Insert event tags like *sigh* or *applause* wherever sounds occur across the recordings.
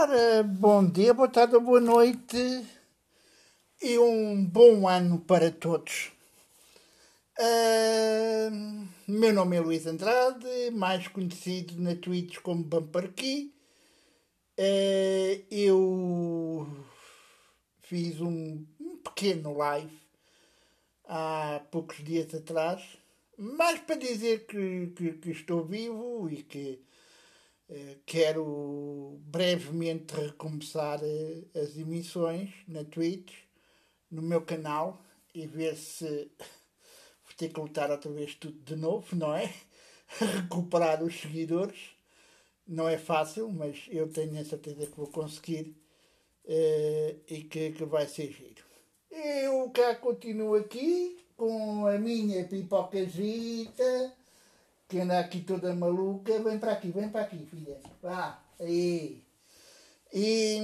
Ora, bom dia, boa tarde, boa noite e um bom ano para todos. Uh, meu nome é Luís Andrade, mais conhecido na Twitch como Bumperkey. Uh, eu fiz um, um pequeno live há poucos dias atrás, mais para dizer que, que, que estou vivo e que eh, quero brevemente recomeçar eh, as emissões na Twitch, no meu canal, e ver se *laughs* vou ter que lutar outra vez tudo de novo, não é? *laughs* Recuperar os seguidores. Não é fácil, mas eu tenho a certeza que vou conseguir uh, e que, que vai ser giro. Eu cá continuo aqui com a minha pipocazita que anda aqui toda maluca, vem para aqui, vem para aqui, filha. Vá, aí. E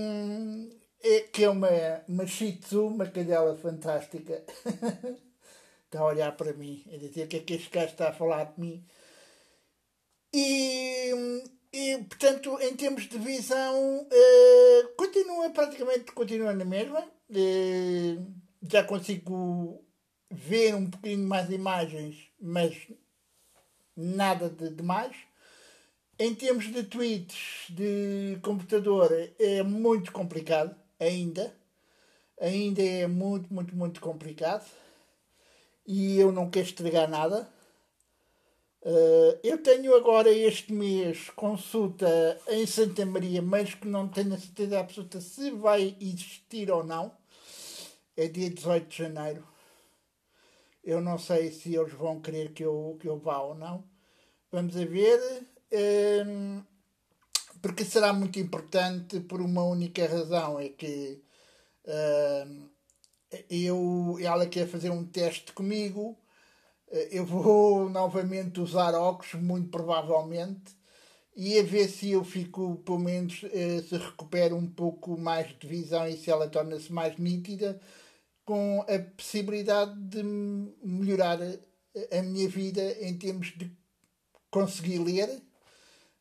que é uma, uma shih tzu, uma cadela fantástica. *laughs* está a olhar para mim, a dizer o que é que este gajo está a falar de mim. E, e portanto, em termos de visão, uh, continua praticamente continua na mesma. Uh, já consigo ver um bocadinho mais imagens, mas nada de demais. Em termos de tweets de computador é muito complicado ainda. Ainda é muito, muito, muito complicado. E eu não quero estragar nada. Uh, eu tenho agora este mês consulta em Santa Maria, mas que não tenho a certeza absoluta se vai existir ou não. É dia 18 de janeiro. Eu não sei se eles vão querer que eu, que eu vá ou não. Vamos a ver. Um, porque será muito importante por uma única razão, é que um, eu, ela quer fazer um teste comigo, eh, eu vou *laughs* novamente usar óculos, muito provavelmente, e a ver se eu fico, pelo menos, eh, se recupero um pouco mais de visão e se ela torna-se mais nítida, com a possibilidade de melhorar a minha vida em termos de conseguir ler,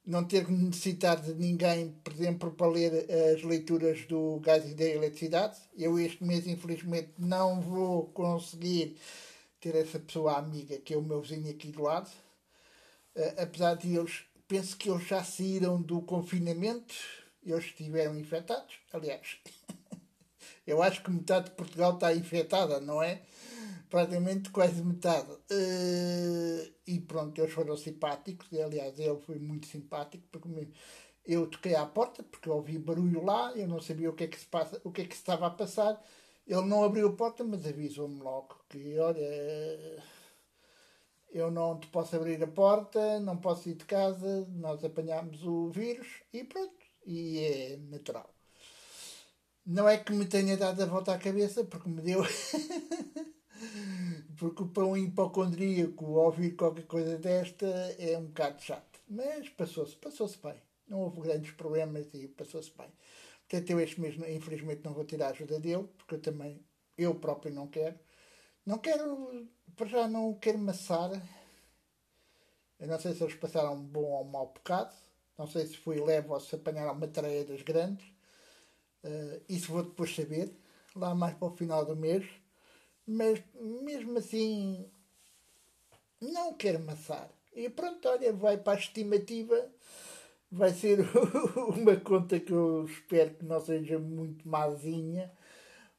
não ter que necessitar de ninguém, por exemplo, para ler as leituras do gás e da eletricidade. Eu este mês, infelizmente, não vou conseguir ter essa pessoa amiga que é o meu vizinho aqui do lado. Uh, apesar de eles, penso que eles já saíram do confinamento, eles estiveram infectados. Aliás, *laughs* Eu acho que metade de Portugal está infectada, não é? Praticamente quase metade. Uh, e pronto, eles foram simpáticos. Aliás, ele foi muito simpático porque eu toquei à porta porque ouvi barulho lá, eu não sabia o que é que se passa, o que é que estava a passar. Ele não abriu a porta, mas avisou-me logo que, olha, eu não te posso abrir a porta, não posso ir de casa, nós apanhámos o vírus e pronto. E é natural. Não é que me tenha dado a volta à cabeça, porque me deu. *laughs* porque para um hipocondríaco ouvir qualquer coisa desta é um bocado chato. Mas passou-se, passou-se bem. Não houve grandes problemas e passou-se bem. Portanto, eu este mês, infelizmente, não vou tirar a ajuda dele, porque eu também, eu próprio não quero. Não quero, para já não quero maçar. Eu não sei se eles passaram um bom ou um mau bocado. Não sei se fui leve ou se apanharam uma tareia das grandes. Uh, isso vou depois saber, lá mais para o final do mês. Mas mesmo assim, não quero maçar. E pronto, olha, vai para a estimativa. Vai ser *laughs* uma conta que eu espero que não seja muito mazinha,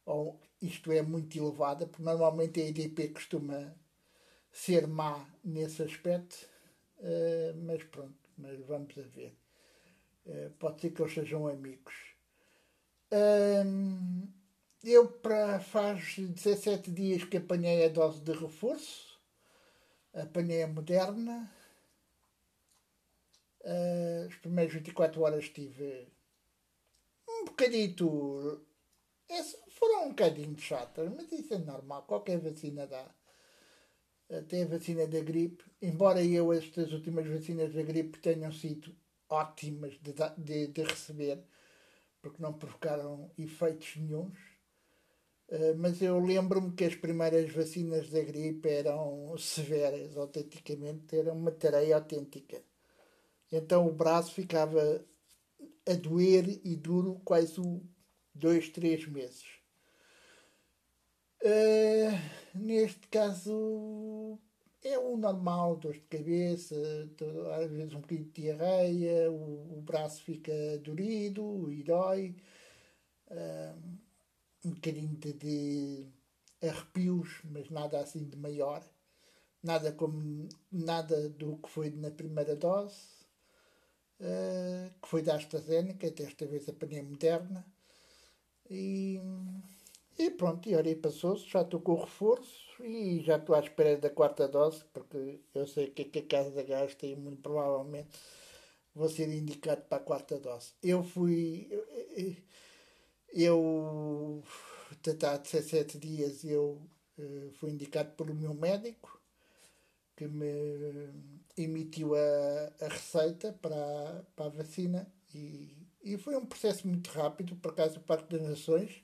ou isto é, muito elevada, porque normalmente a EDP costuma ser má nesse aspecto. Uh, mas pronto, mas vamos a ver. Uh, pode ser que eles sejam amigos eu para faz 17 dias que apanhei a dose de reforço, apanhei a moderna. Uh, as primeiras 24 horas tive um bocadito. Foram um bocadinho chatas, mas isso é normal, qualquer vacina dá. Até a vacina da gripe, embora eu estas últimas vacinas da gripe tenham sido ótimas de, de, de receber, porque não provocaram efeitos nenhums. Uh, mas eu lembro-me que as primeiras vacinas da gripe eram severas, autenticamente, era uma tareia autêntica. Então o braço ficava a doer e duro quase dois, três meses. Uh, neste caso é o normal, dor de cabeça, às vezes um bocadinho de diarreia, o, o braço fica dorido e dói, uh, um bocadinho de, de, arrepios, mas nada assim de maior, nada como nada do que foi na primeira dose, uh, que foi da AstraZeneca, desta vez a pneumonia moderna. E e pronto, e olha, passou-se, já estou com o reforço e já estou à espera da quarta dose, porque eu sei que, que a Casa da Gás tem muito provavelmente vou ser indicado para a quarta dose. Eu fui. Eu. Há 17 dias eu eh, fui indicado pelo meu médico que me emitiu a, a receita para, para a vacina e, e foi um processo muito rápido, por acaso o Parque das Nações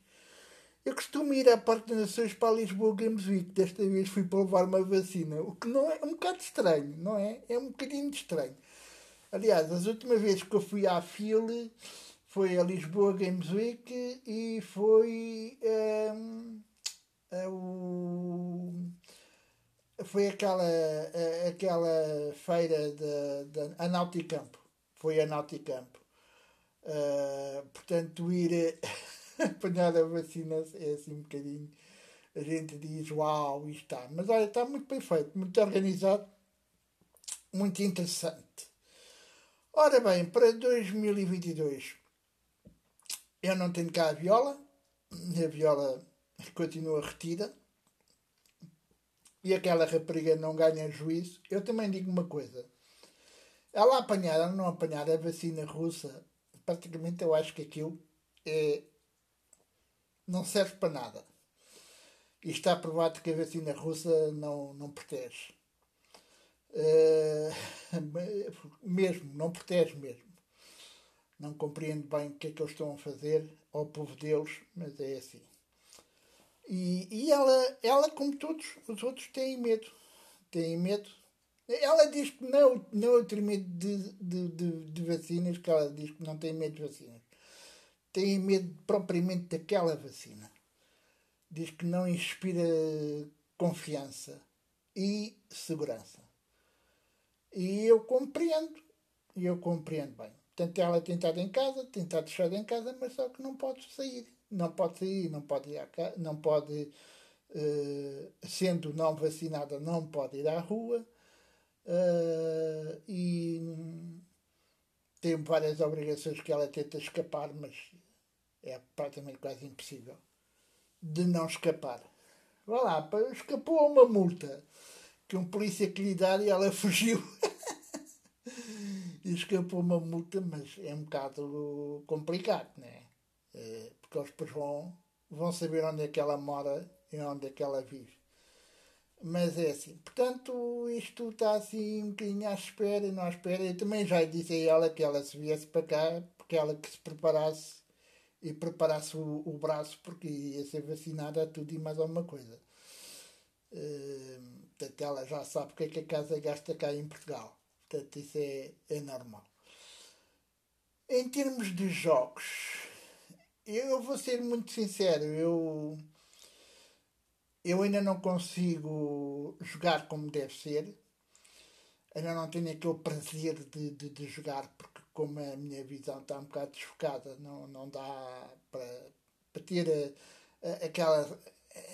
eu costumo ir à Parque das Nações para a Lisboa Games Week. Desta vez fui para levar uma vacina. O que não é, é um bocado estranho, não é? É um bocadinho estranho. Aliás, as últimas vezes que eu fui à FIL foi a Lisboa Games Week e foi um, o, foi aquela, aquela feira da Nauticampo. Foi a Nauticampo. Uh, portanto, ir *laughs* *laughs* apanhar a vacina é assim um bocadinho. A gente diz, uau, isto está. Mas olha, está muito bem feito, muito organizado, muito interessante. Ora bem, para 2022 eu não tenho cá a viola, a viola continua retida e aquela rapariga não ganha juízo. Eu também digo uma coisa: ela apanhar ou não apanhar a vacina russa, praticamente eu acho que aquilo é não serve para nada. E está provado que a vacina russa não, não protege. Uh, *laughs* mesmo, não protege mesmo. Não compreendo bem o que é que eles estão a fazer ao povo deles, mas é assim. E, e ela, ela, como todos os outros, tem medo. Tem medo. Ela diz que não, não tem medo de, de, de, de vacinas, que ela diz que não tem medo de vacinas têm medo propriamente daquela vacina. Diz que não inspira confiança e segurança. E eu compreendo, e eu compreendo bem. Portanto, ela tem estado em casa, tem estado fechada em casa, mas só que não pode sair. Não pode sair, não pode ir à casa, não pode, uh, sendo não vacinada, não pode ir à rua. Uh, e tem várias obrigações que ela tenta escapar, mas é praticamente quase impossível de não escapar. Vá lá, escapou a uma multa que um polícia que lhe e ela *laughs* fugiu. e escapou uma multa, mas é um bocado complicado, né? Porque eles depois vão, vão saber onde é que ela mora e onde é que ela vive. Mas é assim, portanto, isto está assim um bocadinho à espera e não à espera. Eu também já disse a ela que ela se viesse para cá, porque ela que se preparasse e preparasse o, o braço, porque ia ser vacinada a tudo e mais alguma coisa. Uh, portanto, ela já sabe o que é que a casa gasta cá em Portugal. Portanto, isso é, é normal. Em termos de jogos, eu vou ser muito sincero, eu eu ainda não consigo jogar como deve ser. Ainda não tenho aquele prazer de, de, de jogar, porque como a minha visão está um bocado desfocada, não, não dá para, ter a, a, aquela,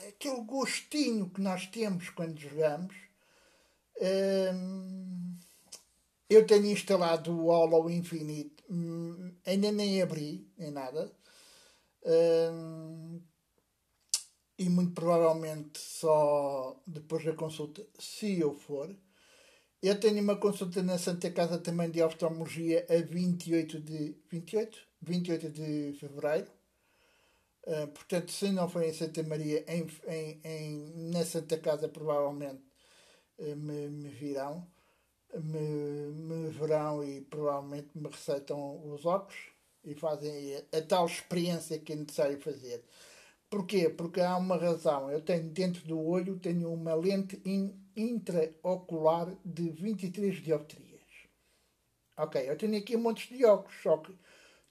aquele gostinho que nós temos quando jogamos. Hum, eu tenho instalado o Hollow Infinite, hum, ainda nem abri, nem nada. Hum, e muito provavelmente só depois da consulta, se eu for. Eu tenho uma consulta na Santa Casa também de oftalmologia a 28 de 28, 28 de fevereiro. Uh, portanto, se não for em Santa Maria, em, em, em na Santa Casa provavelmente uh, me, me virão, me, me verão e provavelmente me receitam os óculos e fazem a, a tal experiência que é necessário fazer. Porquê? Porque há uma razão. Eu tenho dentro do olho tenho uma lente in, intraocular de 23 dioptrias. Ok, eu tenho aqui um monte de óculos, só que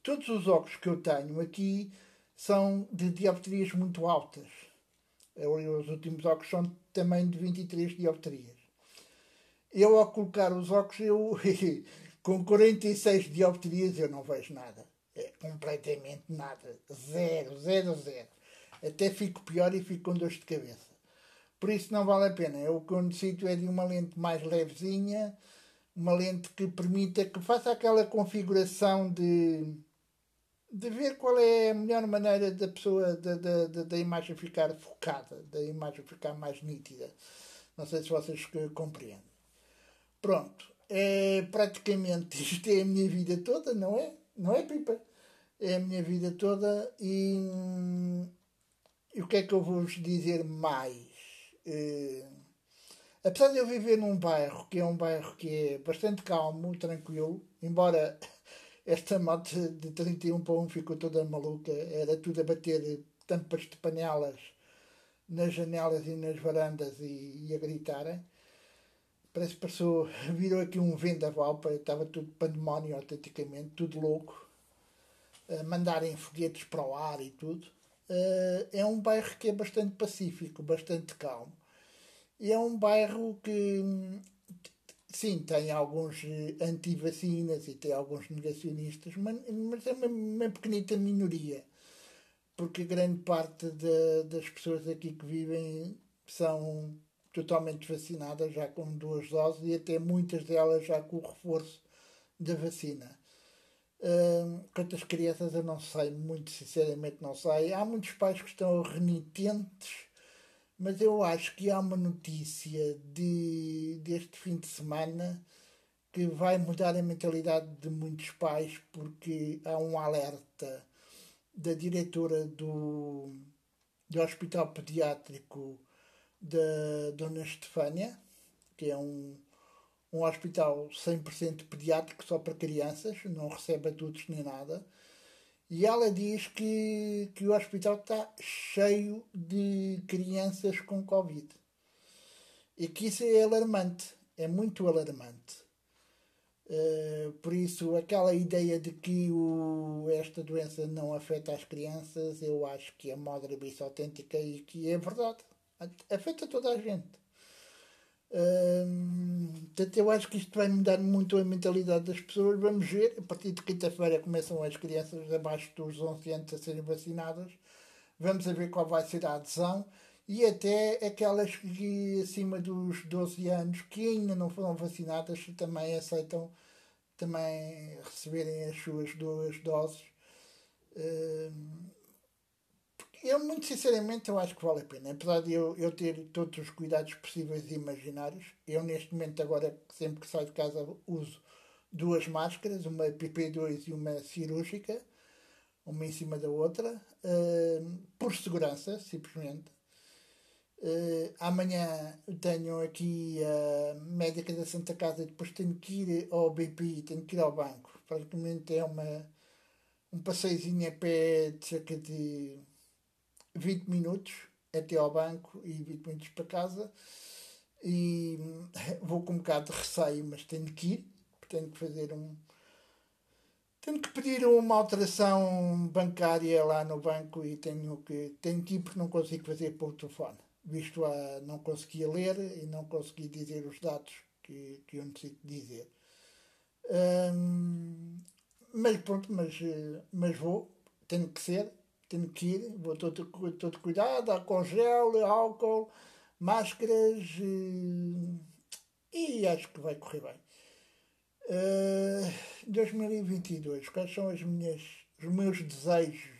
todos os óculos que eu tenho aqui são de dioptrias muito altas. Os últimos óculos são também de 23 dioptrias. Eu, ao colocar os óculos, eu, *laughs* com 46 dioptrias, eu não vejo nada. É completamente nada. Zero, zero, zero. Até fico pior e fico com dor de cabeça. Por isso não vale a pena. Eu, o que eu necessito é de uma lente mais levezinha, uma lente que permita que faça aquela configuração de, de ver qual é a melhor maneira da pessoa, da, da, da imagem ficar focada, da imagem ficar mais nítida. Não sei se vocês compreendem. Pronto. É, praticamente *laughs* isto é a minha vida toda, não é? Não é, Pipa? É a minha vida toda e, e o que é que eu vou vos dizer mais? Uh, apesar de eu viver num bairro que é um bairro que é bastante calmo, tranquilo, embora *laughs* esta moto de 31 para 1 ficou toda maluca, era tudo a bater tampas de panelas nas janelas e nas varandas e, e a gritarem. Parece que passou, *laughs* virou aqui um vendaval, estava tudo pandemónio autenticamente, tudo louco. A mandarem foguetes para o ar e tudo. Uh, é um bairro que é bastante pacífico, bastante calmo. E é um bairro que, sim, tem alguns anti-vacinas e tem alguns negacionistas, mas, mas é uma, uma pequenita minoria. Porque grande parte de, das pessoas aqui que vivem são totalmente vacinadas, já com duas doses, e até muitas delas já com o reforço da vacina. Quantas crianças eu não sei, muito sinceramente não sei. Há muitos pais que estão renitentes, mas eu acho que há uma notícia de, deste fim de semana que vai mudar a mentalidade de muitos pais, porque há um alerta da diretora do, do Hospital Pediátrico da Dona Estefânia, que é um, um hospital 100% pediátrico só para crianças, não recebe adultos nem nada. E ela diz que, que o hospital está cheio de crianças com Covid. E que isso é alarmante, é muito alarmante. Uh, por isso, aquela ideia de que o, esta doença não afeta as crianças, eu acho que é moderabice autêntica e que é verdade. Afeta toda a gente. Portanto, eu acho que isto vai mudar muito a mentalidade das pessoas. Vamos ver, a partir de quinta-feira começam as crianças abaixo dos 11 anos a serem vacinadas. Vamos ver qual vai ser a adesão e até aquelas que acima dos 12 anos que ainda não foram vacinadas também aceitam também receberem as suas duas doses. Eu, muito sinceramente, eu acho que vale a pena. Apesar de eu, eu ter todos os cuidados possíveis e imaginários, eu neste momento, agora, sempre que saio de casa, uso duas máscaras, uma PP2 e uma cirúrgica, uma em cima da outra, uh, por segurança, simplesmente. Uh, amanhã tenho aqui a médica da Santa Casa e depois tenho que ir ao BPI, tenho que ir ao banco. Praticamente é uma, um passeiozinho a pé de cerca de 20 minutos até ao banco e 20 minutos para casa. E vou com um bocado de receio, mas tenho que ir, tenho que fazer um. Tenho que pedir uma alteração bancária lá no banco e tenho que, tenho que ir porque não consigo fazer por telefone. Visto a não conseguia ler e não consegui dizer os dados que, que eu necessito dizer. Hum, mas pronto, mas, mas vou, tenho que ser, tenho que ir, vou todo, todo cuidado, álcool gel, álcool, máscaras e, e acho que vai correr bem. Uh, 2022, quais são as minhas, os meus desejos?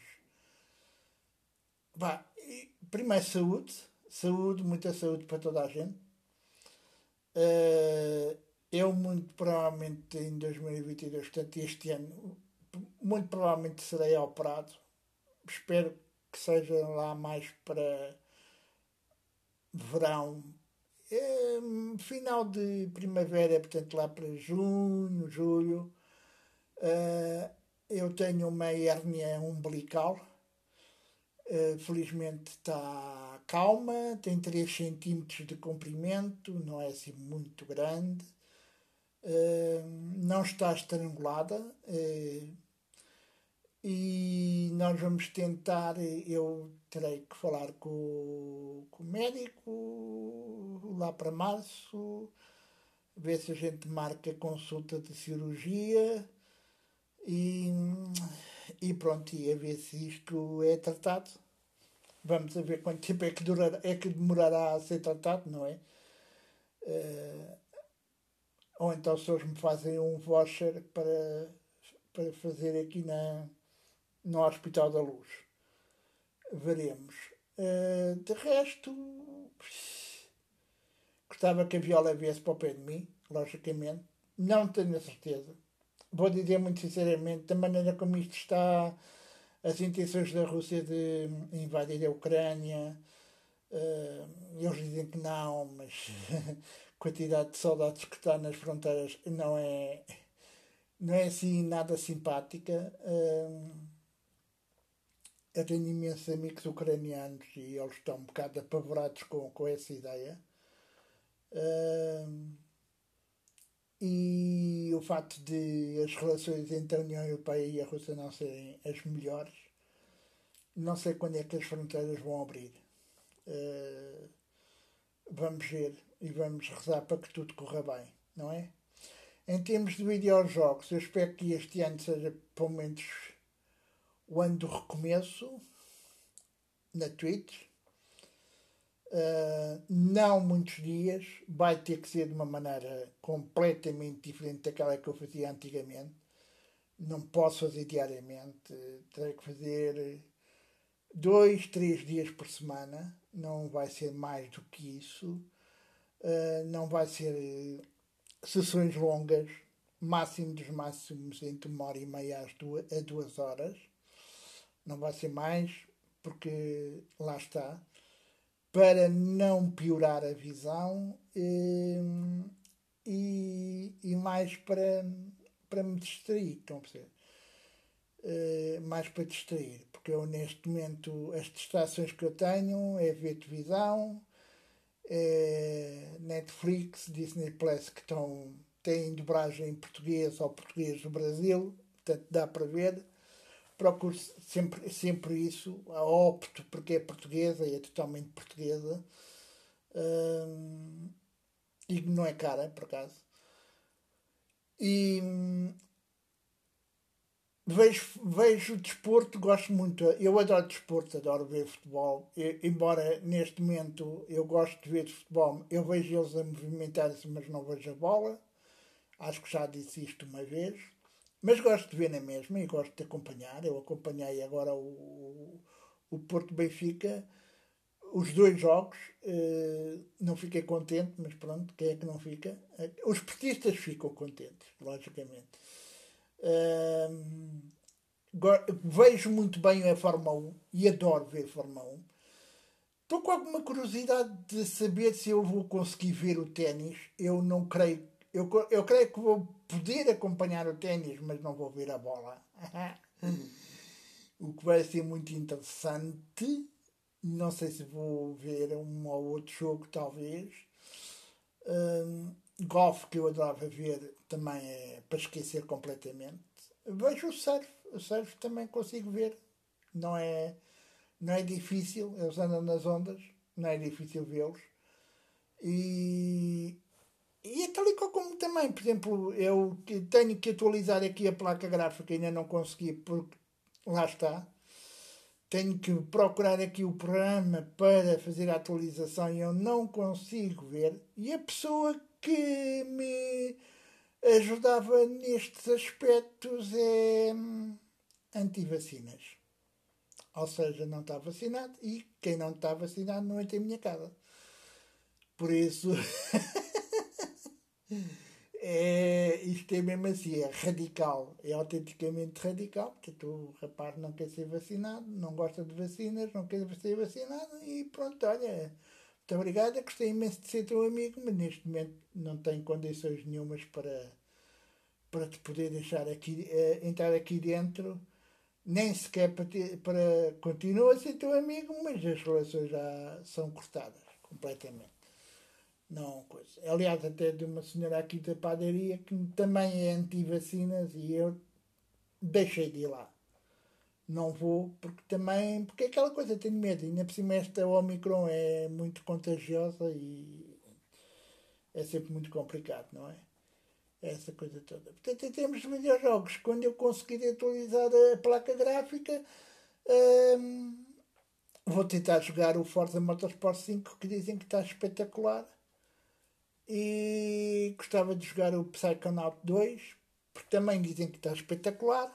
Bah, primeiro saúde, saúde, muita saúde para toda a gente. Uh, eu muito provavelmente em 2022, portanto este ano, muito provavelmente serei operado espero que seja lá mais para verão, é, final de primavera, portanto lá para junho, julho. Uh, eu tenho uma hérnia umbilical, uh, felizmente está calma, tem 3 cm de comprimento, não é assim muito grande, uh, não está estrangulada e nós vamos tentar, eu terei que falar com, com o médico lá para março, ver se a gente marca consulta de cirurgia e, e pronto, e a ver se isto é tratado. Vamos a ver quanto tempo é que, durar, é que demorará a ser tratado, não é? Uh, ou então se eles me fazem um voucher para, para fazer aqui na, no Hospital da Luz. Veremos. Uh, de resto, gostava que a Viola viesse para o pé de mim, logicamente. Não tenho a certeza. Vou dizer muito sinceramente, da maneira como isto está, as intenções da Rússia de invadir a Ucrânia, uh, eles dizem que não, mas a *laughs* quantidade de soldados que está nas fronteiras não é, não é assim nada simpática. Uh, eu tenho imensos amigos ucranianos e eles estão um bocado apavorados com, com essa ideia. Uh, e o facto de as relações entre a União Europeia e a Rússia não serem as melhores, não sei quando é que as fronteiras vão abrir. Uh, vamos ver e vamos rezar para que tudo corra bem, não é? Em termos de videojogos, eu espero que este ano seja pelo menos o ano do recomeço na Twitch. Uh, não muitos dias, vai ter que ser de uma maneira completamente diferente daquela que eu fazia antigamente. Não posso fazer diariamente, terei que fazer dois, três dias por semana, não vai ser mais do que isso. Uh, não vai ser sessões longas, máximo dos máximos entre uma hora e meia às a duas horas não vai ser mais, porque lá está, para não piorar a visão e, eh, e, e mais para, para me distrair, estão a perceber? Uh, mais para distrair, porque eu neste momento as distrações que eu tenho é ver televisão, é Netflix, Disney Plus que estão, têm dobragem em português ou português do Brasil, portanto dá para ver procuro sempre, sempre isso, a opto porque é portuguesa e é totalmente portuguesa hum, e não é cara, por acaso. E hum, vejo, vejo desporto, gosto muito. Eu adoro desporto, adoro ver futebol. Embora neste momento eu gosto de ver futebol, eu vejo eles a movimentar-se, mas não vejo a bola. Acho que já disse isto uma vez. Mas gosto de ver na mesma e gosto de acompanhar. Eu acompanhei agora o, o Porto Benfica, os dois jogos. Eh, não fiquei contente, mas pronto, quem é que não fica? Eh, os portistas ficam contentes, logicamente. vejo muito bem a Fórmula 1 e adoro ver Fórmula 1. Estou com alguma curiosidade de saber se eu vou conseguir ver o ténis. Eu não creio eu, eu creio que vou poder acompanhar o ténis, mas não vou ver a bola. *laughs* o que vai ser muito interessante. Não sei se vou ver um ou outro jogo, talvez. Um, golfe, que eu adorava ver, também é para esquecer completamente. Vejo o surf. O surf também consigo ver. Não é, não é difícil. Eles andam nas ondas. Não é difícil vê-los. E e é tal e qual como também, por exemplo, eu tenho que atualizar aqui a placa gráfica, ainda não consegui, porque lá está. Tenho que procurar aqui o programa para fazer a atualização e eu não consigo ver. E a pessoa que me ajudava nestes aspectos é hum, anti-vacinas. Ou seja, não está vacinado e quem não está vacinado não entra em minha casa. Por isso. *laughs* É, isto é mesmo assim, é radical, é autenticamente radical, porque o rapaz não quer ser vacinado, não gosta de vacinas, não quer ser vacinado e pronto, olha, muito obrigado, gostei imenso de ser teu amigo, mas neste momento não tenho condições nenhumas para, para te poder deixar aqui, uh, entrar aqui dentro, nem sequer para, para continuar a ser teu amigo, mas as relações já são cortadas completamente. Não, coisa. Aliás, até de uma senhora aqui da padaria que também é anti-vacinas e eu deixei de ir lá. não vou, porque também, porque é aquela coisa, tenho medo. Ainda por cima esta Omicron é muito contagiosa e é sempre muito complicado, não é? Essa coisa toda. Portanto, em termos de videojogos, quando eu conseguir atualizar a placa gráfica, hum, vou tentar jogar o Forza Motorsport 5, que dizem que está espetacular. E gostava de jogar o Psychonaut 2, porque também dizem que está espetacular.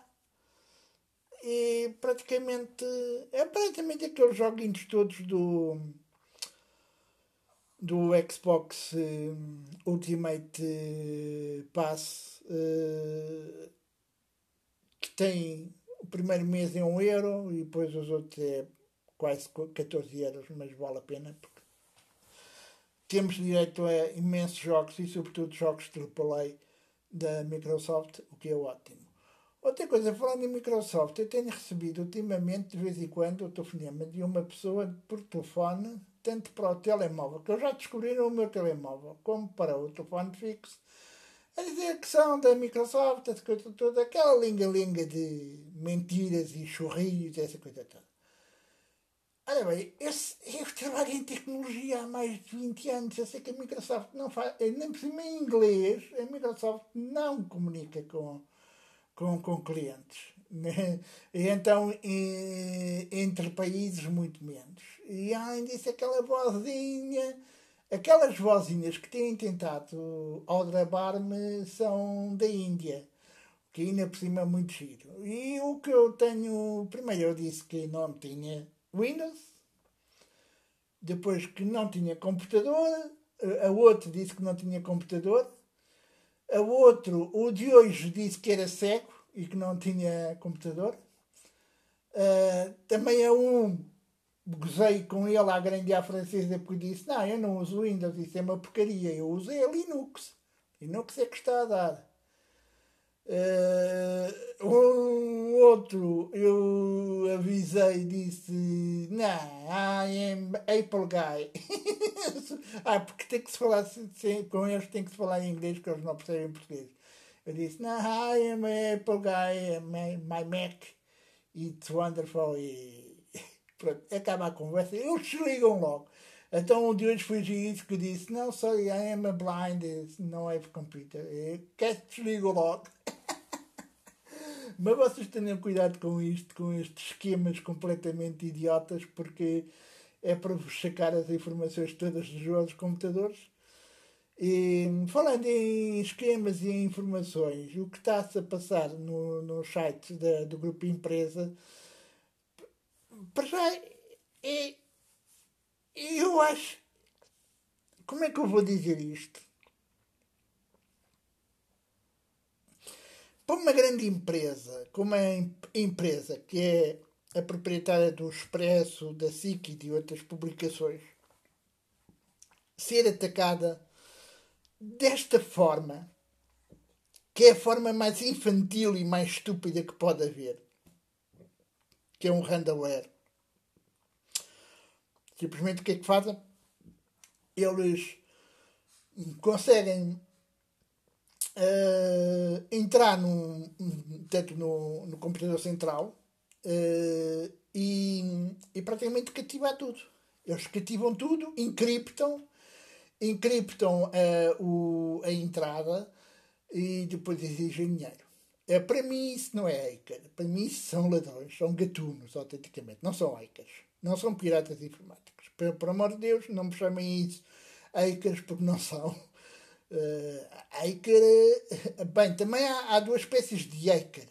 E praticamente é praticamente aqueles joguinhos todos do do Xbox uh, Ultimate uh, Pass uh, que tem o primeiro mês é 1 euro e depois os outros é quase 14 euros, mas vale a pena temos direito a imensos jogos e sobretudo jogos AAA da Microsoft, o que é ótimo. Outra coisa, falando em Microsoft, eu tenho recebido ultimamente, de vez em quando, o telefonema de uma pessoa por telefone, tanto para o telemóvel, que eu já descobri no meu telemóvel, como para o telefone fixo, a dizer que são da Microsoft, essa coisa toda, aquela linga-linga de mentiras e churrios, essa coisa toda. Olha bem, esse, eu trabalho em tecnologia há mais de 20 anos. Eu sei que a Microsoft não faz, nem por cima em inglês, a Microsoft não comunica com, com, com clientes. Né? E então, entre países, muito menos. E além disso, aquela vozinha, aquelas vozinhas que têm tentado aldrabar-me são da Índia, que ainda por cima é muito giro. E o que eu tenho, primeiro eu disse que não tinha Windows, depois que não tinha computador, a outro disse que não tinha computador, a outro, o de hoje, disse que era cego e que não tinha computador. Uh, também a um, gozei com ele à grande à francesa porque disse: Não, eu não uso Windows, isso é uma porcaria, eu usei a Linux. Linux é que está a dar. Uh, um outro eu avisei disse não, I am Apple Guy. *laughs* Ah, porque tem que se falar com eles tem que se falar em inglês porque eles não percebem português. Eu disse não, I am Apple Guy my, my Mac. It's wonderful. E *laughs* pronto, acaba a conversa. Eles desligam logo então hoje foi isso que disse não, sorry, I am a blind. Não have computer. Que desligo logo? *laughs* Mas vocês tenham cuidado com isto, com estes esquemas completamente idiotas, porque é para vos sacar as informações todas dos vossos computadores. E, falando em esquemas e em informações, o que está-se a passar no, no site da, do grupo empresa, para já é, eu acho. Como é que eu vou dizer isto? Para uma grande empresa, como a empresa que é a proprietária do Expresso, da SIC e de outras publicações, ser atacada desta forma, que é a forma mais infantil e mais estúpida que pode haver, que é um ransomware. Simplesmente o que é que fazem? Eles conseguem uh, entrar num, tanto no, no computador central uh, e, e praticamente cativar tudo. Eles cativam tudo, encriptam, encriptam uh, o, a entrada e depois exigem dinheiro. É, para mim isso não é hacker. Para mim isso são ladrões, são gatunos, autenticamente. Não são hackers. Não são piratas informáticos. Por amor de Deus, não me chamem isso hackers porque não são. Uh, bem, também há, há, duas espécies de Aker.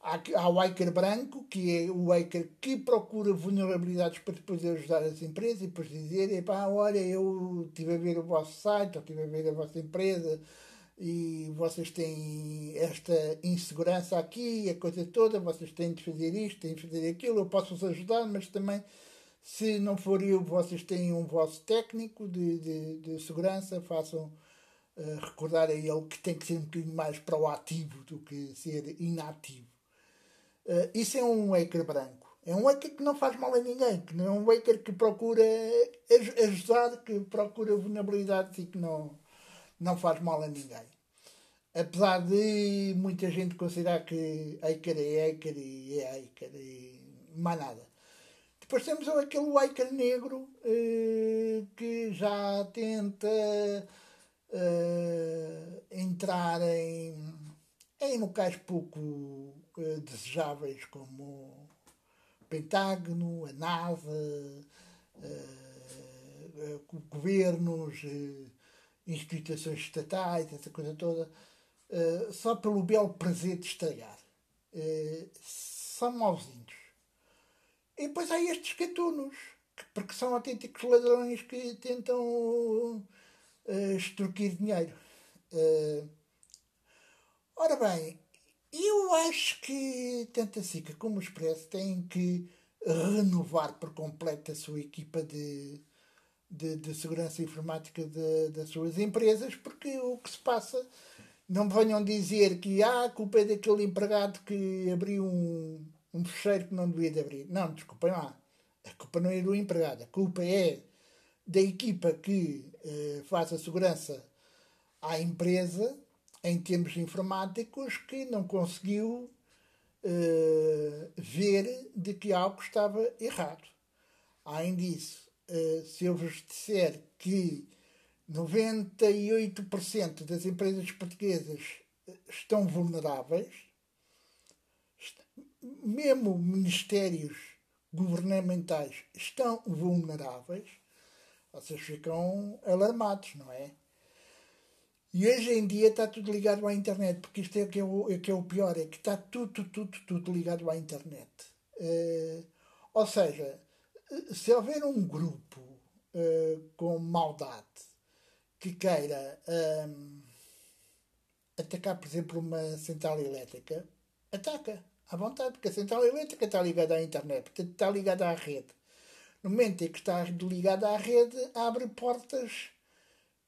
Há, há o Aker branco, que é o Aker que procura vulnerabilidades para depois ajudar as empresas e depois dizer: epá, olha, eu estive a ver o vosso site, ou estive a ver a vossa empresa e vocês têm esta insegurança aqui, a coisa toda, vocês têm de fazer isto, têm de fazer aquilo, eu posso vos ajudar, mas também, se não for eu, vocês têm um vosso técnico de, de, de segurança, façam recordar a ele que tem que ser um bocadinho mais proativo do que ser inativo. Uh, isso é um hacker branco. É um hacker que não faz mal a ninguém, que não é um hacker que procura ajudar, que procura vulnerabilidades e que não, não faz mal a ninguém. apesar de muita gente considerar que Aker é Aker e é Aker e mais nada. Depois temos aquele Aker negro eh, que já tenta eh, entrar em, em locais pouco eh, desejáveis como o Pentágono, a NASA, governos, instituições estatais, essa coisa toda, só pelo belo prazer de estragar. são mauzinhos. E depois há estes catunos, porque são autênticos ladrões que tentam uh, extorquir dinheiro. Uh, ora bem, eu acho que tanto a SICA como o Expresso têm que renovar por completo a sua equipa de, de, de segurança informática de, das suas empresas, porque o que se passa, não me venham dizer que ah, a culpa é daquele empregado que abriu um, um fecheiro que não devia de abrir. Não, desculpem lá. A culpa não é do empregado, a culpa é da equipa que eh, faz a segurança à empresa em termos informáticos que não conseguiu eh, ver de que algo estava errado. Além disso, eh, se eu vos disser que 98% das empresas portuguesas estão vulneráveis, mesmo ministérios governamentais estão vulneráveis, vocês ficam alarmados, não é? E hoje em dia está tudo ligado à internet, porque isto é o que é o, é que é o pior, é que está tudo, tudo, tudo, ligado à internet. Uh, ou seja, se houver um grupo uh, com maldade que queira um, atacar, por exemplo, uma central elétrica, ataca à vontade, porque a central elétrica está ligada à internet, portanto está ligada à rede. No momento em que está ligada à rede, abre portas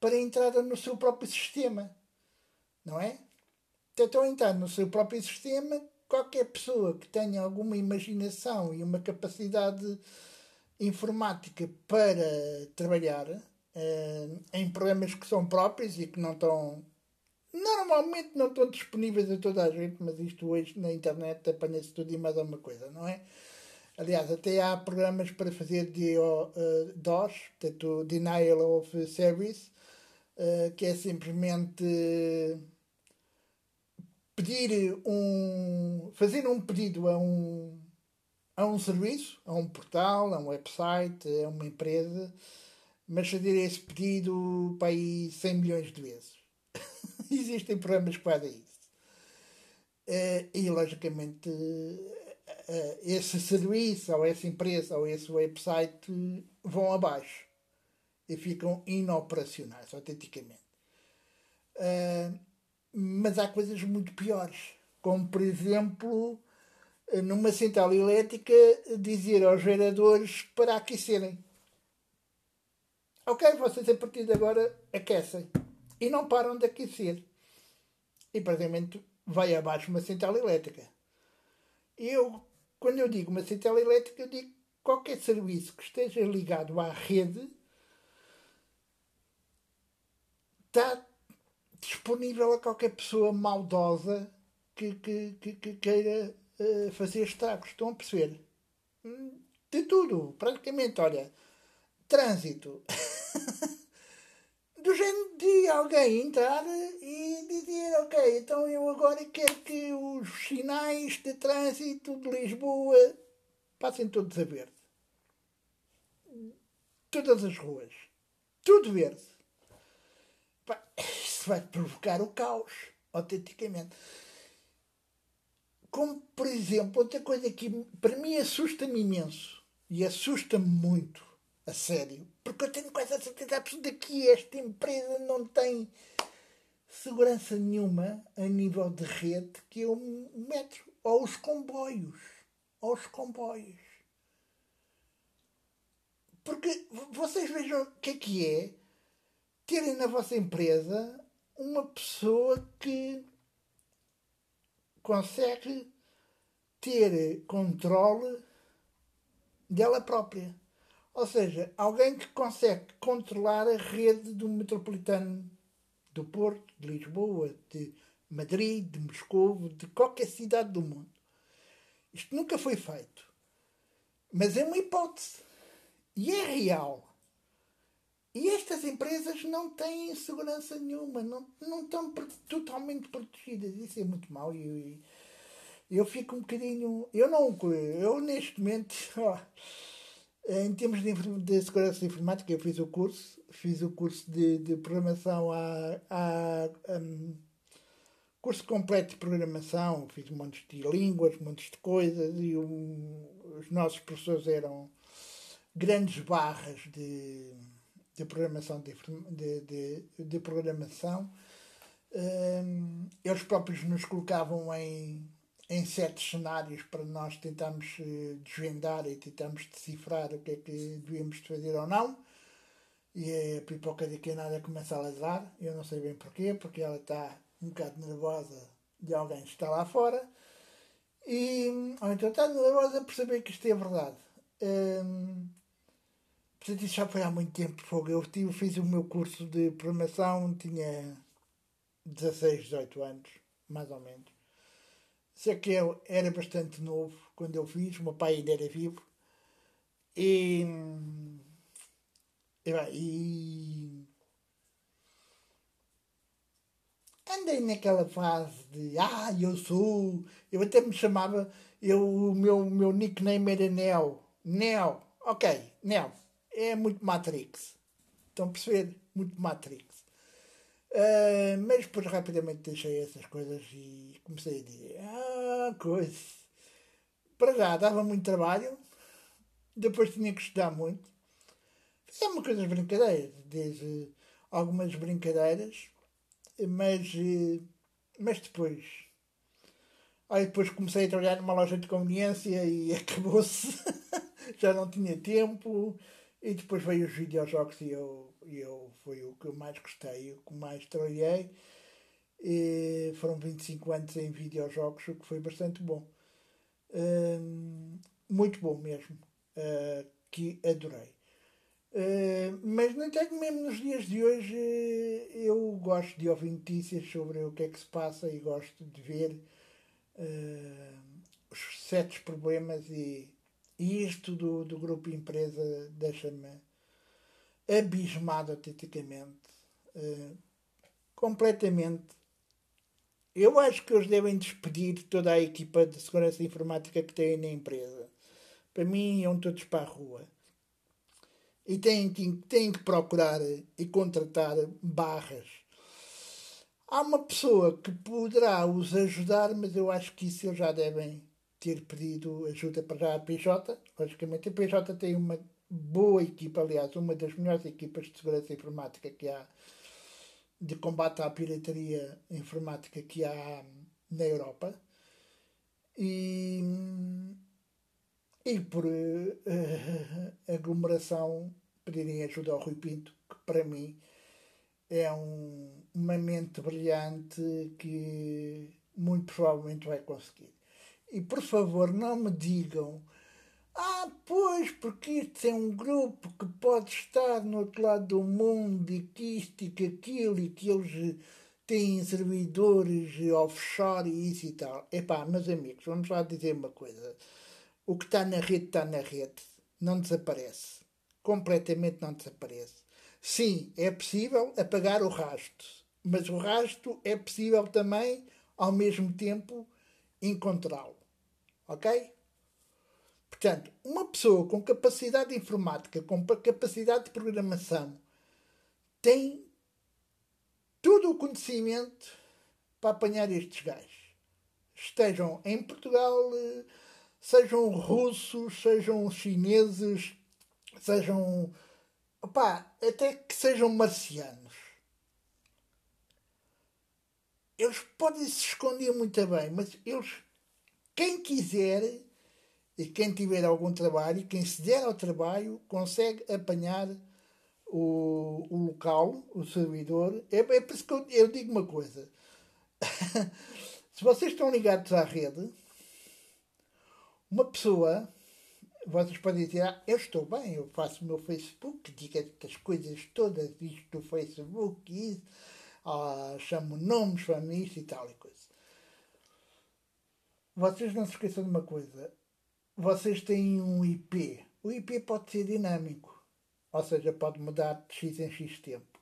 para entrar no seu próprio sistema. Não é? Então, entrar no seu próprio sistema, qualquer pessoa que tenha alguma imaginação e uma capacidade informática para trabalhar eh, em programas que são próprios e que não estão. Normalmente não estão disponíveis a toda a gente, mas isto hoje na internet apanha-se tudo e mais alguma coisa, não é? Aliás, até há programas para fazer uh, DOS, portanto, Denial of Service, uh, que é simplesmente pedir um. fazer um pedido a um, a um serviço, a um portal, a um website, a uma empresa, mas fazer esse pedido para aí 100 milhões de vezes. *laughs* Existem programas que fazem isso. Uh, e, logicamente, uh, esse serviço, ou essa empresa, ou esse website vão abaixo e ficam inoperacionais, autenticamente. Mas há coisas muito piores, como por exemplo, numa central elétrica, dizer aos geradores para aquecerem. Ok, vocês a partir de agora aquecem e não param de aquecer. E praticamente vai abaixo uma central elétrica. Eu quando eu digo uma central elétrica, eu digo qualquer serviço que esteja ligado à rede está disponível a qualquer pessoa maldosa que, que, que, que queira uh, fazer estragos. Estão a perceber? Hum, de tudo, praticamente. Olha, trânsito. *laughs* do género de alguém entrar e dizer, ok, então eu agora quero que os sinais de trânsito de Lisboa passem todos a verde. Todas as ruas. Tudo verde. Isso vai provocar o caos, autenticamente. Como, por exemplo, outra coisa que para mim assusta-me imenso e assusta-me muito a sério. Porque eu tenho quase a certeza absoluta que esta empresa não tem segurança nenhuma a nível de rede que é o metro ou os comboios. Ou os comboios. Porque vocês vejam o que é que é terem na vossa empresa uma pessoa que consegue ter controle dela própria. Ou seja, alguém que consegue controlar a rede do metropolitano do Porto, de Lisboa, de Madrid, de Moscou, de qualquer cidade do mundo. Isto nunca foi feito. Mas é uma hipótese. E é real. E estas empresas não têm segurança nenhuma, não, não estão totalmente protegidas. Isso é muito mau. E eu, eu fico um bocadinho. Eu não. Eu neste momento. *laughs* Ó, em termos de, de, segurança informática, eu fiz o curso, fiz o curso de, de programação a, a, um, curso completo de programação, fiz um monte de línguas, um monte de coisas, e um, os nossos professores eram grandes barras de, de programação de, de, de programação. Um, eles próprios nos colocavam em em certos cenários para nós tentarmos eh, desvendar e tentarmos decifrar o que é que devíamos fazer ou não. E a pipoca de que nada começa a ladrar. Eu não sei bem porquê, porque ela está um bocado nervosa de alguém que está lá fora. E, ou então está nervosa por saber que isto é verdade. Hum, portanto, isso já foi há muito tempo. Eu tive, fiz o meu curso de programação, tinha 16, 18 anos, mais ou menos. Sei que eu era bastante novo quando eu fiz, o meu pai ainda era vivo. E. E. Andei naquela fase de. Ah, eu sou. Eu até me chamava. Eu, o meu, meu nickname era Neo. Neo. Ok, Neo. É muito Matrix. Estão a perceber? Muito Matrix. Uh, mas depois rapidamente deixei essas coisas e comecei a dizer: Ah, coisa. Para já dava muito trabalho, depois tinha que estudar muito. É uma coisa de brincadeiras, desde algumas brincadeiras, mas, eh, mas depois. Aí depois comecei a trabalhar numa loja de conveniência e *laughs* acabou-se. já não tinha tempo. E depois veio os videojogos e eu, eu foi o que eu mais gostei, o que mais trabalhei. E foram 25 anos em videojogos, o que foi bastante bom. muito bom mesmo. Uh, que adorei. Uh, mas, no entanto, mesmo nos dias de hoje, eu gosto de ouvir notícias sobre o que é que se passa e gosto de ver os certos problemas e e isto do, do grupo empresa deixa-me abismado autenticamente. Uh, completamente. Eu acho que eles devem despedir toda a equipa de segurança informática que têm na empresa. Para mim, iam todos para a rua. E têm, têm que procurar e contratar barras. Há uma pessoa que poderá os ajudar, mas eu acho que isso eles já devem ter pedido ajuda para a PJ. Logicamente, a PJ tem uma boa equipa, aliás, uma das melhores equipas de segurança informática que há, de combate à pirataria informática que há na Europa. E, e por uh, aglomeração pedirem ajuda ao Rui Pinto, que para mim é um, uma mente brilhante que muito provavelmente vai conseguir. E por favor, não me digam. Ah, pois, porque isto é um grupo que pode estar no outro lado do mundo e que isto e que aquilo e que eles têm servidores offshore e isso e tal. Epá, meus amigos, vamos lá dizer uma coisa. O que está na rede está na rede. Não desaparece. Completamente não desaparece. Sim, é possível apagar o rasto. Mas o rasto é possível também, ao mesmo tempo, encontrá-lo. Ok? Portanto, uma pessoa com capacidade informática, com capacidade de programação, tem todo o conhecimento para apanhar estes gajos. Estejam em Portugal, sejam russos, sejam chineses, sejam. Opá, até que sejam marcianos. Eles podem se esconder muito bem, mas eles quem quiser e quem tiver algum trabalho, quem se der ao trabalho, consegue apanhar o, o local, o servidor. É, é por isso que eu, eu digo uma coisa. *laughs* se vocês estão ligados à rede, uma pessoa, vocês podem dizer, ah, eu estou bem, eu faço o meu Facebook, digo estas coisas todas, isto do Facebook, isso. ah, chamo nomes, chamo isto e tal e coisa. Vocês não se esqueçam de uma coisa. Vocês têm um IP. O IP pode ser dinâmico. Ou seja, pode mudar de X em X tempo.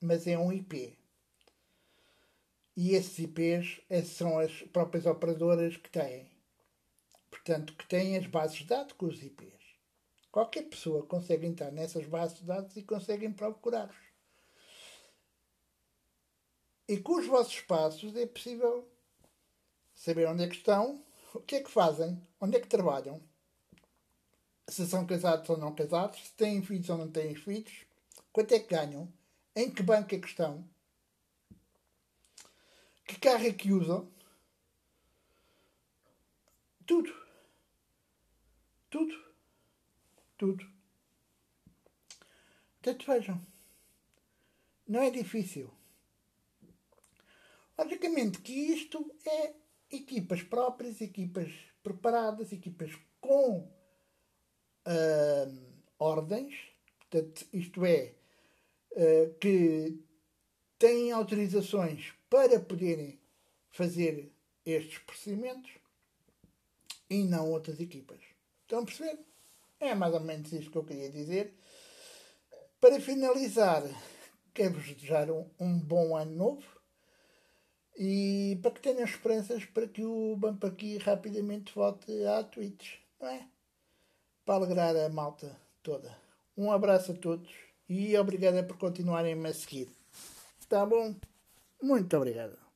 Mas é um IP. E esses IPs são as próprias operadoras que têm. Portanto, que têm as bases de dados com os IPs. Qualquer pessoa consegue entrar nessas bases de dados e conseguem procurar-vos. E com os vossos passos é possível saber onde é que estão, o que é que fazem, onde é que trabalham, se são casados ou não casados, se têm filhos ou não têm filhos, quanto é que ganham, em que banco é que estão, que carro é que usam, tudo. Tudo. Tudo. Portanto, vejam, não é difícil. Logicamente que isto é equipas próprias, equipas preparadas, equipas com uh, ordens, portanto, isto é, uh, que têm autorizações para poderem fazer estes procedimentos e não outras equipas. Estão a perceber? É mais ou menos isto que eu queria dizer. Para finalizar, quero-vos desejar um, um, bom ano novo e para que tenham esperanças para que o aqui rapidamente volte à Twitch, não é? Para alegrar a malta toda. Um abraço a todos e obrigada por continuarem-me a seguir. Tá bom? Muito obrigado.